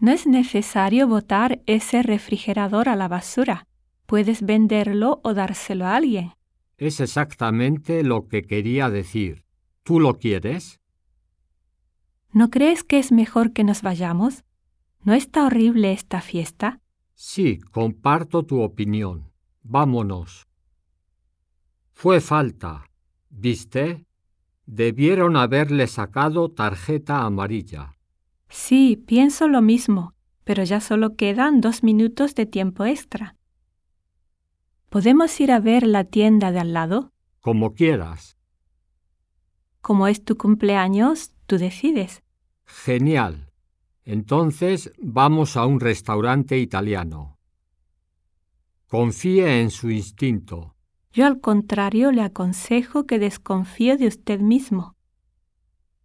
No es necesario botar ese refrigerador a la basura. Puedes venderlo o dárselo a alguien. Es exactamente lo que quería decir. ¿Tú lo quieres? ¿No crees que es mejor que nos vayamos? ¿No está horrible esta fiesta? Sí, comparto tu opinión. Vámonos. Fue falta. ¿Viste? Debieron haberle sacado tarjeta amarilla. Sí, pienso lo mismo, pero ya solo quedan dos minutos de tiempo extra. ¿Podemos ir a ver la tienda de al lado? Como quieras. Como es tu cumpleaños, tú decides. Genial. Entonces vamos a un restaurante italiano. Confíe en su instinto. Yo al contrario le aconsejo que desconfíe de usted mismo.